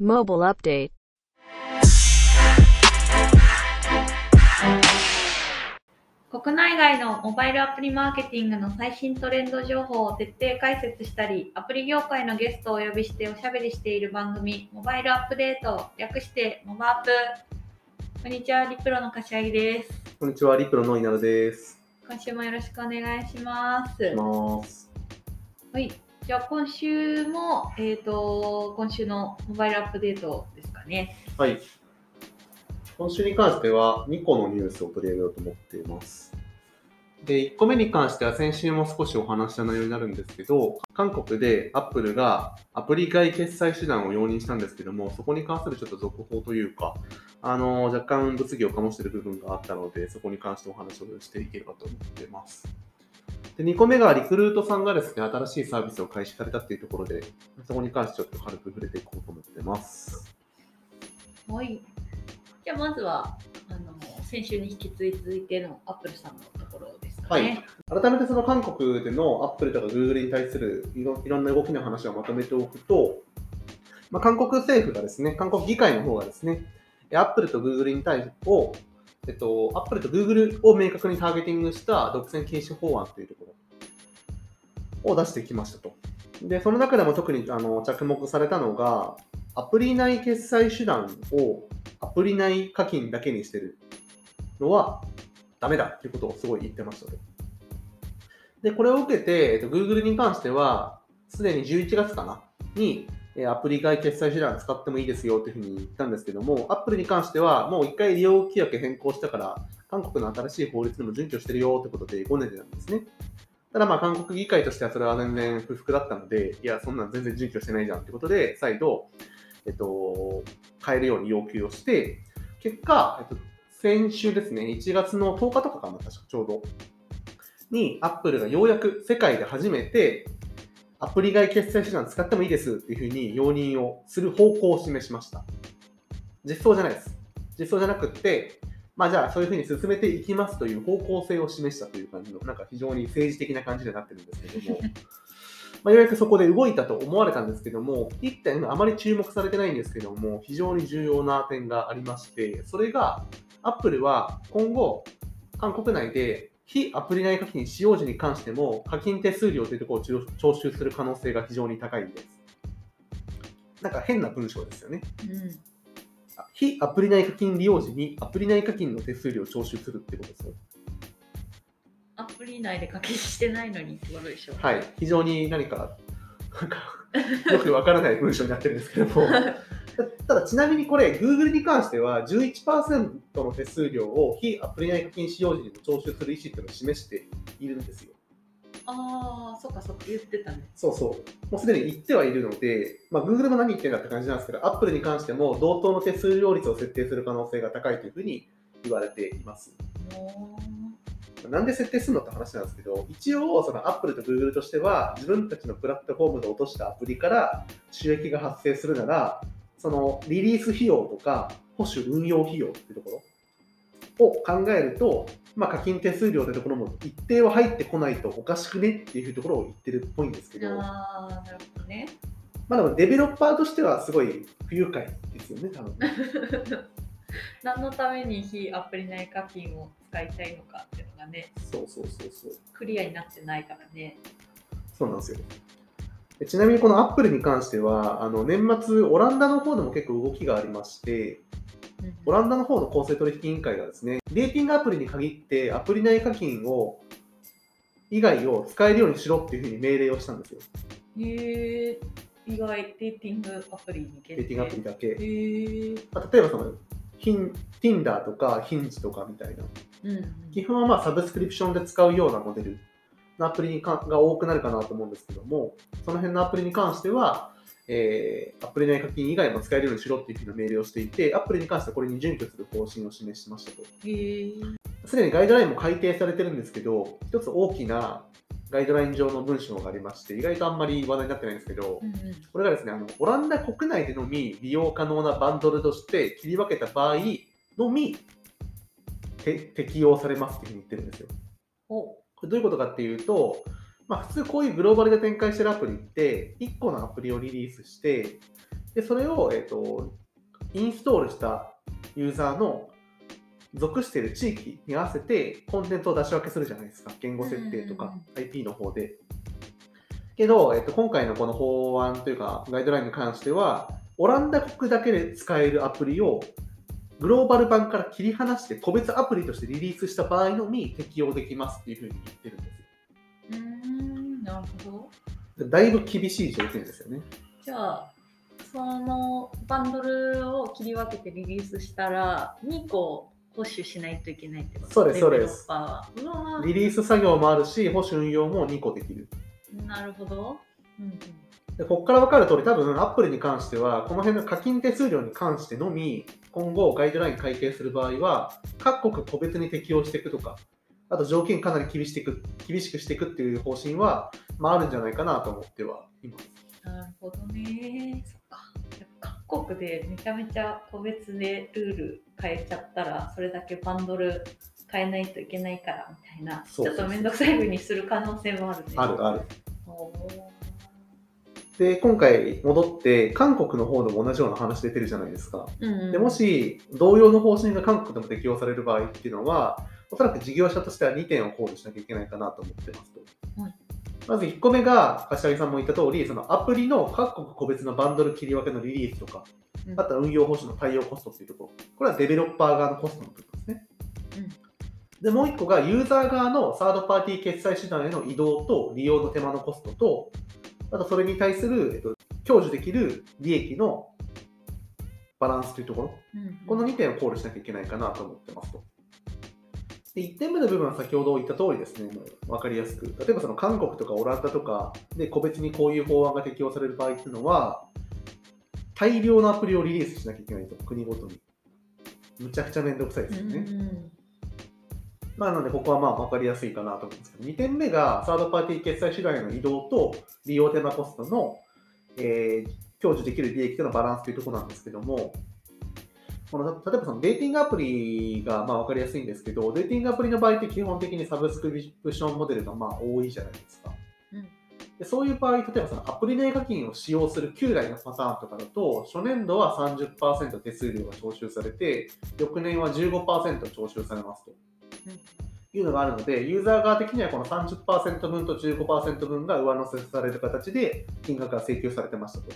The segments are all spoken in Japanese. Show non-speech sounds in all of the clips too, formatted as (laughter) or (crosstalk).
Mobile Update 国内外のモバイルアプリマーケティングの最新トレンド情報を徹底解説したり、アプリ業界のゲストをお呼びしておしゃべりしている番組、モバイルアップデート、略してモバアップ。こんにちは、リプロの柏木です。こんにちは、リプロの稲田です。今週もよろしくお願いします。お願いします。はい。じゃあ今週も、えっ、と、今週のモバイルアップデートですかね。はい。今週に関しては2個のニュースを取り上げようと思っています。で、1個目に関しては先週も少しお話した内容になるんですけど、韓国で Apple がアプリ外決済手段を容認したんですけども、そこに関するちょっと続報というか、あの、若干物議を醸している部分があったので、そこに関してお話をしていければと思っています。で、2個目がリクルートさんがですね、新しいサービスを開始されたっていうところで、そこに関してちょっと軽く触れていこうと思ってます。はい。じゃあまずは、あの、先週に引き続いてのアップルさんのところですかね。改めてその韓国での Apple とか Google に対するいろいろんな動きの話をまとめておくと、まあ、韓国政府がですね、韓国議会の方がですね、Apple と Google に対してを、えっと、Apple と Google を明確にターゲティングした独占禁止法案というところを出してきましたと。で、その中でも特にあの着目されたのが、アプリ内決済手段をアプリ内課金だけにしてるのはダメだっていうことをすごい言ってましたと。で、これを受けて、えっと、Google に関しては、すでに11月かなに、えアプリ外決済手段使ってもいいですよというふうに言ったんですけども、Apple に関しては、もう一回利用規約変更したから、韓国の新しい法律にも準拠してるよということで5年でなんですね。ただまあ韓国議会としてはそれは全然不服だったので、いや、そんなん全然準拠してないじゃんということで、再度、えっと、変えるように要求をして、結果、えっと、先週ですね、1月の10日とかかな、確かちょうど、に、アップルがようやく世界で初めて、アプリ外決済手段使ってもいいですっていうふうに容認をする方向を示しました。実装じゃないです。実装じゃなくって、まあじゃあそういうふうに進めていきますという方向性を示したという感じの、なんか非常に政治的な感じになってるんですけども、(laughs) まあ、ようやくそこで動いたと思われたんですけども、一点あまり注目されてないんですけども、非常に重要な点がありまして、それが、アップルは今後、韓国内で非アプリ内課金使用時に関しても課金手数料というところを徴徴収する可能性が非常に高いんです。なんか変な文章ですよね。うん。非アプリ内課金利用時にアプリ内課金の手数料を徴収するってことですよ。アプリ内で課金してないのにってことでしょ。はい。非常に何か、なんか、(laughs) よくわからない文章になってるんですけども。た (laughs) ただちなみにこれ、Google に関しては11%の手数料を非アプリ内課金使用時にも徴収する意思っていうのを示しているんですよ。ああ、そっかそっか、言ってたね。そうそう。もうすでに言ってはいるので、まあ、Google も何言ってんだって感じなんですけど、Apple に関しても同等の手数料率を設定する可能性が高いというふうに言われています。もなんで設定するのって話なんですけど、一応、その Apple と Google としては、自分たちのプラットフォームで落としたアプリから収益が発生するなら、そのリリース費用とか、保守運用費用っていうところを考えると、まあ、課金手数料というところも一定は入ってこないとおかしくねっていうところを言ってるっぽいんですけう、ど、ああ、なるほどね。まあでもデベロッパーとしてはすごい不愉快ですよね、多分ね。(laughs) 何のために非アプリ内課金を使いたいのかっがね、そうそうそうそう。クリアになってないからね。そうなんですよ。でちなみにこのアップルに関しては、あの年末、オランダの方でも結構動きがありまして、オランダの方の公正取引委員会がですね、レーティングアプリに限ってアプリ内課金を以外を使えるようにしろっていうふうに命令をしたんですよ。へえ意外、レーティングアプリに限定レーティングアプリだけ。へえまあ例えばその、Tinder とか Hinge とかみたいな。うんうん。基本はまあサブスクリプションで使うようなモデルのアプリにかが多くなるかなと思うんですけども、その辺のアプリに関しては、えーアプリ内課金以外も使えるようにしろっていうふうな命令をしていて、アプリに関してはこれに準拠する方針を示しましたと。すでにガイドラインも改定されてるんですけど、一つ大きなガイドライン上の文章がありまして、意外とあんまり話題になってないんですけどう、んうん。これがですね、あのオランダ国内でのみ利用可能なバンドルとして切り分けた場合のみて適用されますっていうふうに言ってるんですよ。おこれどういうことかっていうと、まあ、普通こういうグローバルで展開してるアプリって、1個のアプリをリリースして、で、それを、えっ、と、インストールしたユーザーの属している地域に合わせてコンテンツを出し分けするじゃないですか。言語設定とか IP の方で。けど、えっと、今回のこの法案というかガイドラインに関しては、オランダ国だけで使えるアプリをグローバル版から切り離して個別アプリとしてリリースした場合のみ適用できますっていうふうに言ってるんですうーん、なるほど。よ。だいぶ厳しい条件ですよね。じゃあ、そのバンドルを切り分けてリリースしたら、2個保守しないといけないってこと？そうですそうですデベロッパーはうわリリース作業もあるし、保守運用も2個できる。ーなるほど。うんうんでここから分かる通り、多分アップルに関しては、この辺の課金手数料に関してのみ、今後ガイドライン改定する場合は、各国個別に適用していくとか、あと条件かなり厳しく厳しくしていくっていう方針は、まあ、あるんじゃないかなと思ってはいます。なるほどね。そっか。各国でめちゃめちゃ個別でルール変えちゃったら、それだけバンドル変えないといけないからみたいな、ちょっとめんどくさい風にする可能性もあるね。あるある。で、今回戻って、韓国の方でも同じような話出てるじゃないですか。うんうんでもし、同様の方針が韓国でも適用される場合っていうのは、おそらく事業者としては2点を考慮しなきゃいけないかなと思ってますと。はいまず1個目が、柏木さんも言った通り、そのアプリの各国個別のバンドル切り分けのリリースとか、うん。あとは運用保守の対応コストっていうところ、これはデベロッパー側のコストの部分ですね。で、もう1個がユーザー側のサードパーティー決済手段への移動と利用の手間のコストと、あとそれに対する、えっと、享受できる利益のバランスというところ、うん。うんこの2点を考慮しなきゃいけないかなと思ってますと。で1点目の部分は先ほど言った通りですね、もう分かりやすく。例えばその韓国とかオランダとかで個別にこういう法案が適用される場合っていうのは、大量のアプリをリリースしなきゃいけないと、国ごとに。むちゃくちゃめんどくさいですよね。うんうんまあ、なので、ここはまあ分かりやすいかなと思うんですけど、2点目がサードパーティー決済手段への移動と利用手間コストの、えー享受できる利益とのバランスというところなんですけども、この例えばそのデーティングアプリがまあ分かりやすいんですけど、デーティングアプリの場合って基本的にサブスクリプションモデルがまあ多いじゃないですか。うんでそういう場合、例えばそのアプリ内課金を使用する旧来のパターンとかだと、初年度は30%手数料が徴収されて、翌年は15%徴収されますと。いうのがあるので、ユーザー側的にはこの30%分と15%分が上乗せされる形で金額が請求されてましたと。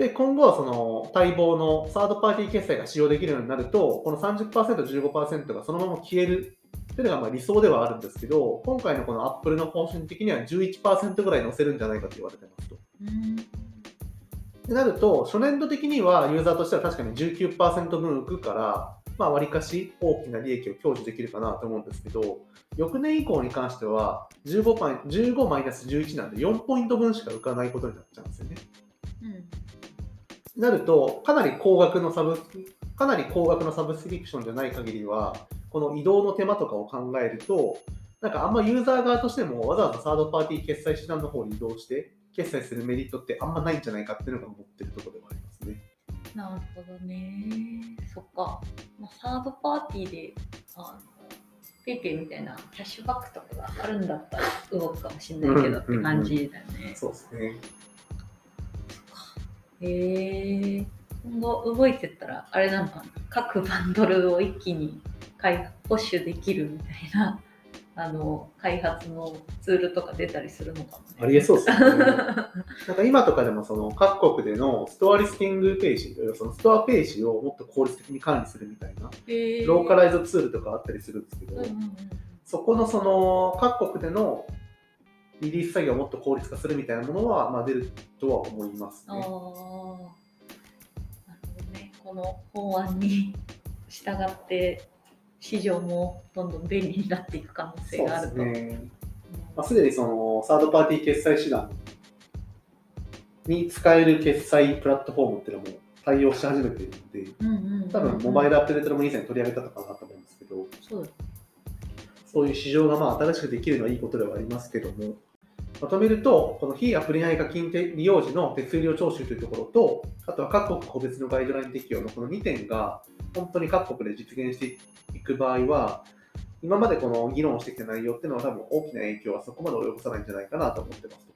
で、今後はその待望のサードパーティー決済が使用できるようになると、この30%、15%がそのまま消えるっていうのがまあ理想ではあるんですけど、今回のこのアップルの方針的には11%ぐらい乗せるんじゃないかと言われてますと。うんってなると、初年度的にはユーザーとしては確かに19%分浮くから、まあ、割かし大きな利益を享受できるかなと思うんですけど、翌年以降に関しては15、15マイナス11なんで4ポイント分しか浮かないことになっちゃうんですよね。うんなると、かなり高額のサブ、かなり高額のサブスクリプションじゃない限りは、この移動の手間とかを考えると、なんかあんまユーザー側としてもわざわざサードパーティー決済手段の方に移動して、決済するメリットってあんまないんじゃないかっていうのが思ってるところではありますね。なるほどね。そっか。まあ、サードパーティーで、あの、ペイペイみたいなキャッシュバックとかがあるんだったら動くかもしれないけどって感じだよね。そうですね。へえ今後動いてったら、あれなのかな。各バンドルを一気に開保守できるみたいな、(laughs) あの、開発のツールとか出たりするのかもね。ありえそうですよね。(laughs) なんか今とかでもその各国でのストアリスティングページ、そのストアページをもっと効率的に管理するみたいな、ローカライズツールとかあったりするんですけど、うんうんうんそこのその各国でのリリース作業をもっと効率化するみたいなものは、まあ、出るとは思いますああ、なるね。ほどね。この法案に従って、市場もどんどん便利になっていく可能性があると。ですね。まあ、すでにそのサードパーティー決済手段に使える決済プラットフォームっていうのも対応し始めているので、うんうんうん多分モバイルアップデートでも以前取り上げたのかなと思うんですけど、そうだそういう市場がまあ新しくできるのはいいことではありますけども、まとめると、この非アプリ内課金利用時の手数料徴収というところと、あとは各国個別のガイドライン適用のこの2点が、本当に各国で実現していく場合は、今までこの議論をしてきた内容っていうのは多分大きな影響はそこまで及ぼさないんじゃないかなと思ってます。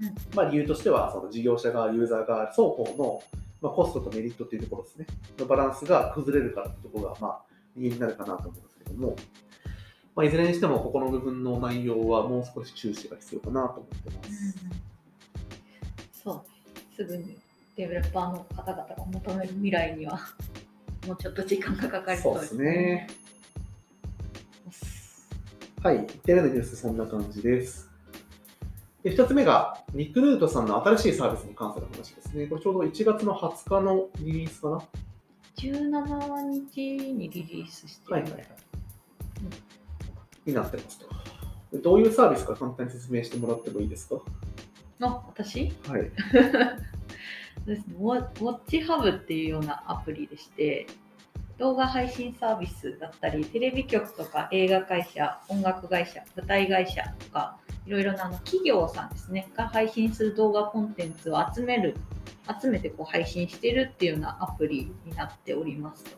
うん。まあ、理由としてはその事業者側、ユーザー側、双方の、まあ、コストとメリットというところですね、のバランスが崩れるからというところが、まあ、理由になるかなと思うんですけども、まあ、いずれにしても、ここの部分の内容はもう少し注視が必要かなと思ってます。そうすぐにデベロッパーの方々が求める未来には (laughs) もうちょっと時間がかかりそうですね。はい、1点目のニュース、そんな感じです。で2つ目が、リクルートさんの新しいサービスに関する話ですね。これちょうど1月の20日のリリースかな。17日にリリースしてる、はいはいはい。になってますと。でどういうサービスか簡単に説明してもらってもいいですか？あ私？はい。(laughs) ですね、ウォウォッチハブっていうようなアプリでして動画配信サービスだったりテレビ局とか映画会社音楽会社舞台会社とかいろいろなあの企業さんですねが配信する動画コンテンツを集める集めてこう配信してるっていうようなアプリになっておりますと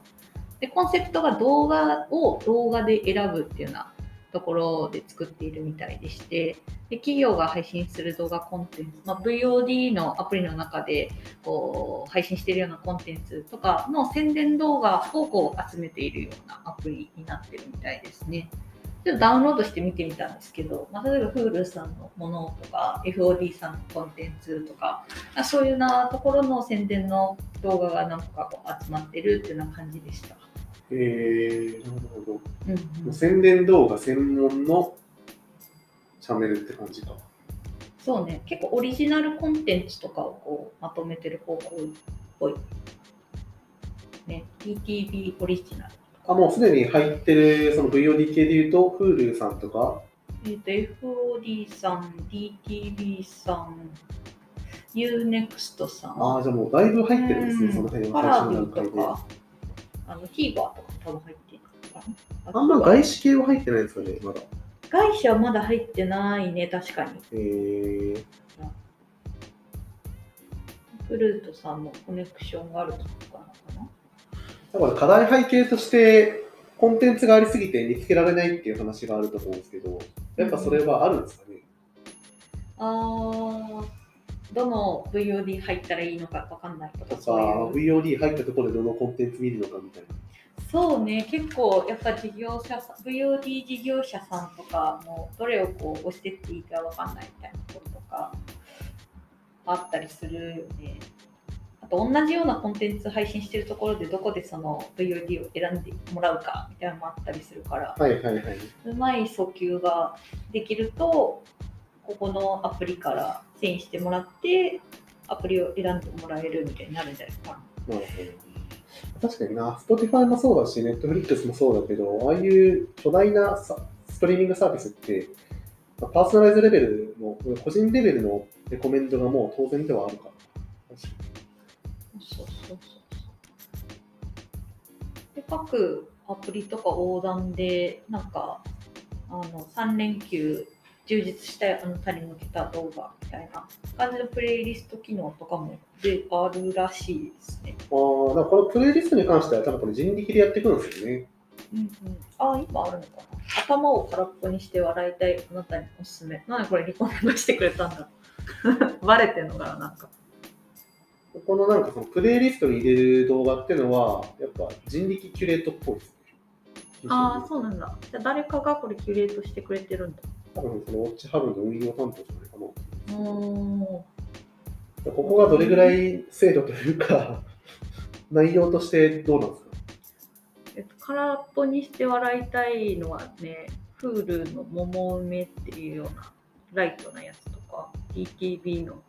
でコンセプトが動画を動画で選ぶっていうようなところで作っているみたいでしてで企業が配信する動画コンテンツ、まあ、VOD のアプリの中でこう配信しているようなコンテンツとかの宣伝動画をこう集めているようなアプリになってるみたいですね。ちょっとダウンロードして見てみたんですけど、まあ、例えば Hulu さんのものとか FOD さんのコンテンツとかあそういうようなところの宣伝の動画が何個かこう集まってるっていうような感じでした。えー、なるほど。うんうん、宣伝動画専門のチャンネルって感じか。そうね、結構オリジナルコンテンツとかをこうまとめてる方向っぽい。ね、TTV オリジナル。あ、もうすでに入ってる、その VOD 系で言うと、Hulu さんとか、えっ、と、FOD さん、DTV さん、UNEXT さん、ああ、じゃあもうだいぶ入ってるんですね、うんその辺パは最ラビと初の段階で。か、あの TVer とか多分入ってるかな。あんま外資系は入ってないですかね、まだ。外社はまだ入ってないね、確かに。えー、フルートさんのコネクションがあるとかなのかな。だから課題背景として、コンテンツがありすぎて見つけられないっていう話があると思うんですけど、やっぱそれはあるんですかね？あーどの VOD 入ったらいいのかわかんないとか、とそうか、いう。VOD 入ったところでどのコンテンツ見るのかみたいな。そうね、結構やっぱ事業者さん、VOD 事業者さんとかも、どれをこう押してっていいかわかんないみたいなこととかあったりするよね。あと同じようなコンテンツ配信してるところでどこでその VOD を選んでもらうかみたいなのもあったりするから、はいはいはい。うまい訴求ができると、ここのアプリから遷移してもらって、アプリを選んでもらえるみたいになるんじゃないかな。なるほど。確かにな、Spotify もそうだし、Netflix もそうだけど、ああいう巨大なさストリーミングサービスって、まあパーソナライズレベルの、個人レベルのレコメンドがもう当然ではあるから。そうそうそう。で、各アプリとか横断で、なんか、あの、3連休、充実したあの他に向けた動画みたいな感じのプレイリスト機能とかもであるらしいですね。ああ、だからこのプレイリストに関しては、多分これ人力でやっていくんですよね。うんうん、あ、今あるのかな。頭を空っぽにして笑いたいあなたにおすすめ。なんでこれリコメンドしてくれたんだバレてんのかな、なんか。ここのなんかそのプレイリストに入れる動画っていうのは、やっぱ人力キュレートっぽいですね。ああ、そうなんだ。じゃあ誰かがこれキュレートしてくれてるんだ。多分そのウォッチハブの運用担当じゃないかな。ここがどれぐらい精度というか、(laughs) 内容としてどうなんですか？えっと、空っぽにして笑いたいのはね、Hulu の桃梅っていうようなライトなやつとか、DTV の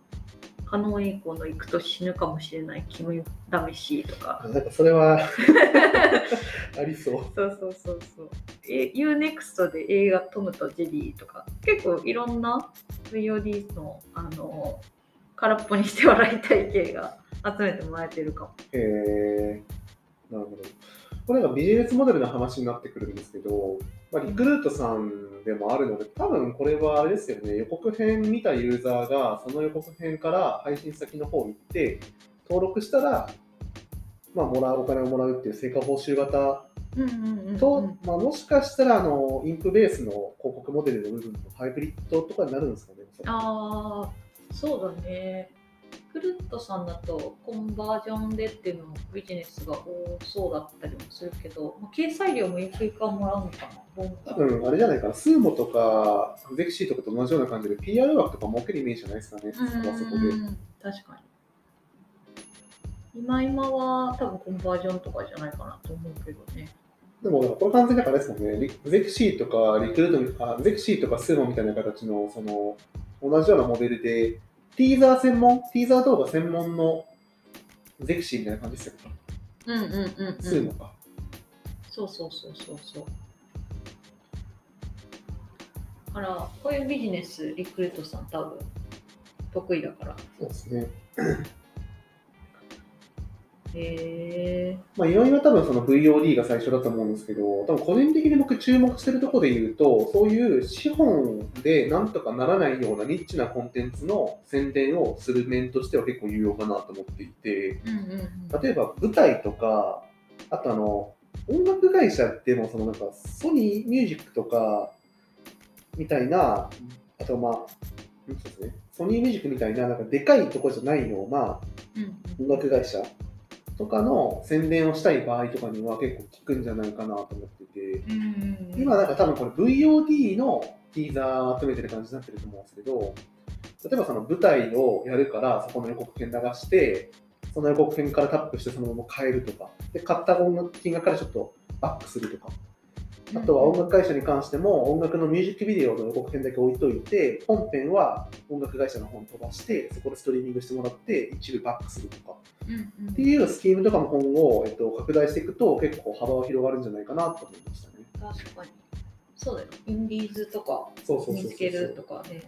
加納栄光の行くと死ぬかもしれない君試しとか、あなんかそれはありそう。そうそうそうそう。え UNEXT で映画トムとジェリーとか、結構いろんな VOD の、あの、空っぽにして笑いたい系が集めてもらえてるかも。へえなるほど。これがビジネスモデルの話になってくるんですけど、まあ、リクルートさんでもあるので、多分これはあれですよね、予告編見たユーザーが、その予告編から配信先の方に行って、登録したら、まあ、もらうお金をもらうっていう成果報酬型。と、まあ、もしかしたらあのインプベースの広告モデルの部分のハイブリッドとかになるんですかね。ああ、そうだね。クルットさんだとコンバージョンでっていうのビジネスが多そうだったりもするけど、まあ、掲載料もゆくゆくはもらうのかな？多分あれじゃないかな、スーモとかゼクシーとかと同じような感じで PR 枠とか設けるイメージじゃないですかね、そこはそこで。うん確かに。今今は多分コンバージョンとかじゃないかなと思うけどね。でも、これ完全にだからあれですもんね、リゼクシーとかリクルートあ、ゼクシーとかスーモみたいな形の、その、同じようなモデルで、ティーザー専門、ティーザー動画専門のゼクシーみたいな感じですよね。うんうんうん、うん。スーモか。そうそうそうそうそう。だから、こういうビジネス、リクルートさん多分得意だから。そうですね。へえまあ、いろいろ多分その VOD が最初だと思うんですけど、多分個人的に僕注目してるところで言うと、そういう資本でなんとかならないようなニッチなコンテンツの宣伝をする面としては結構有用かなと思っていて、うんうんうん。例えば舞台とか、あとあの、音楽会社でもそのなんかソニーミュージックとかみたいな、あとまあ、そうですね、ソニーミュージックみたいななんかでかいところじゃないようなうん音楽会社とかの宣伝をしたい場合とかには結構効くんじゃないかなと思ってて。今なんか多分これ VOD のティーザーを集めてる感じになってると思うんですけど、例えばその舞台をやるからそこの予告編流して、その予告編からタップしてそのまま変えるとか、で、買った金額からちょっとバックするとか、あとは音楽会社に関しても音楽のミュージックビデオの予告編だけ置いといて、本編は音楽会社の方に飛ばして、そこでストリーミングしてもらって、一部バックするとか、うんうんっていうスキームとかも今後、えっと、拡大していくと結構幅は広がるんじゃないかなと思いましたね。確かに。そうだよ。インディーズとか見つけるとかね。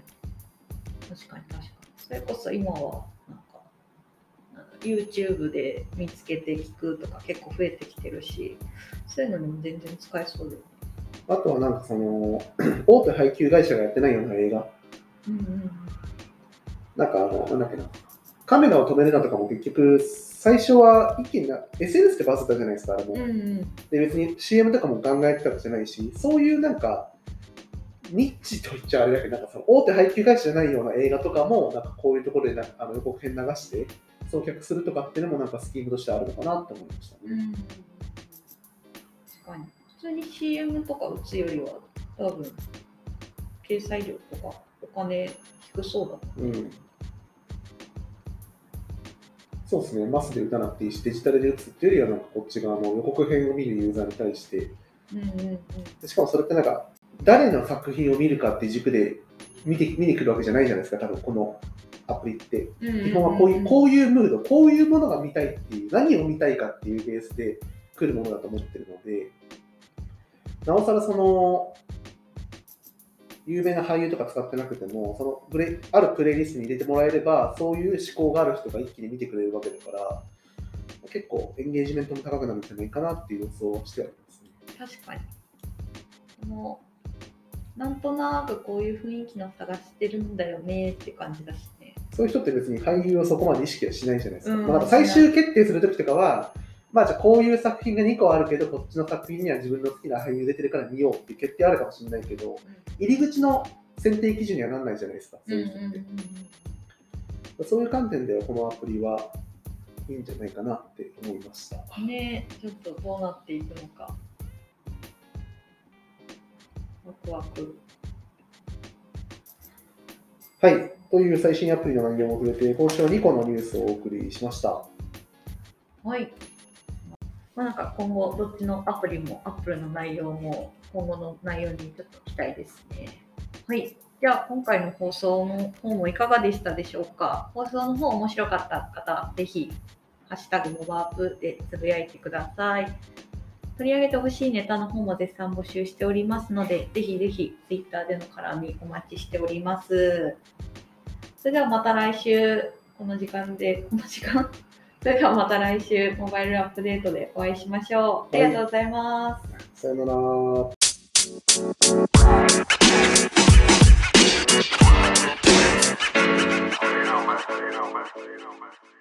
確かに確かに。それこそ今はなんか YouTube で見つけて聞くとか結構増えてきてるし、そういうのにも全然使えそうだよね。あとはなんかその、(clears throat) 大手配給会社がやってないような映画、うんうんなんかあの、なんだっけな、カメラを止めるなとかも結局、最初は一気にな SNS でバズったじゃないですか、あれも。うん。うんうん。で、別に CM とかも考えてたわけじゃないし、そういうなんか、ニッチと言っちゃあれだけど、なんかその大手配給会社じゃないような映画とかも、なんかこういうところでなあの予告編流して、送客するとかっていうのもなんかスキームとしてあるのかなと思いましたね。うん。確かに。普通に CM とか打つよりは多分、掲載料とかお金低そうだうん。そうですね、マスで打たなくていいし、デジタルで打つっていうよりは、なんかこっち側の予告編を見るユーザーに対して、うんうんうん。でしかもそれってなんか、誰の作品を見るかっていう軸で見て見に来るわけじゃないじゃないですか、多分このアプリって。基本はこういうこういうムード、こういうものが見たいっていう、何を見たいかっていうベースで来るものだと思ってるので、なおさらその、有名な俳優とか使ってなくても、そのプレあるプレイリストに入れてもらえれば、そういう思考がある人が一気に見てくれるわけだから、結構エンゲージメントも高くなるんじゃないかなっていう予想をしてはいますね。確かに。もう、なんとなくこういう雰囲気の探してるんだよねって感じだしね。そういう人って別に俳優をそこまで意識はしないじゃないですか。うんか最終決定するときとかは、まあじゃあこういう作品が2個あるけど、こっちの作品には自分の好きな俳優出てるから見ようって決定あるかもしれないけど、入り口の選定基準にはならないじゃないですか。そういう人ってそういう観点ではこのアプリはいいんじゃないかなって思いました。うん。ねちょっとどうなっていくのか。ワクワク。はい。という最新アプリの内容も触れて、今週は2個のニュースをお送りしました。はい。まあ、なんか今後、どっちのアプリも、アップルの内容も、今後の内容にちょっと期待ですね。はい。じゃあ、今回の放送の方もいかがでしたでしょうか？放送の方面白かった方、ぜひ、ハッシュタグモバアップでつぶやいてください。取り上げてほしいネタの方も絶賛募集しておりますので、ぜひぜひ Twitter での絡みお待ちしております。それではまた来週、この時間で、この時間？それではまた来週、モバイルアップデートでお会いしましょう。ありがとうございます。さよなら。Man. You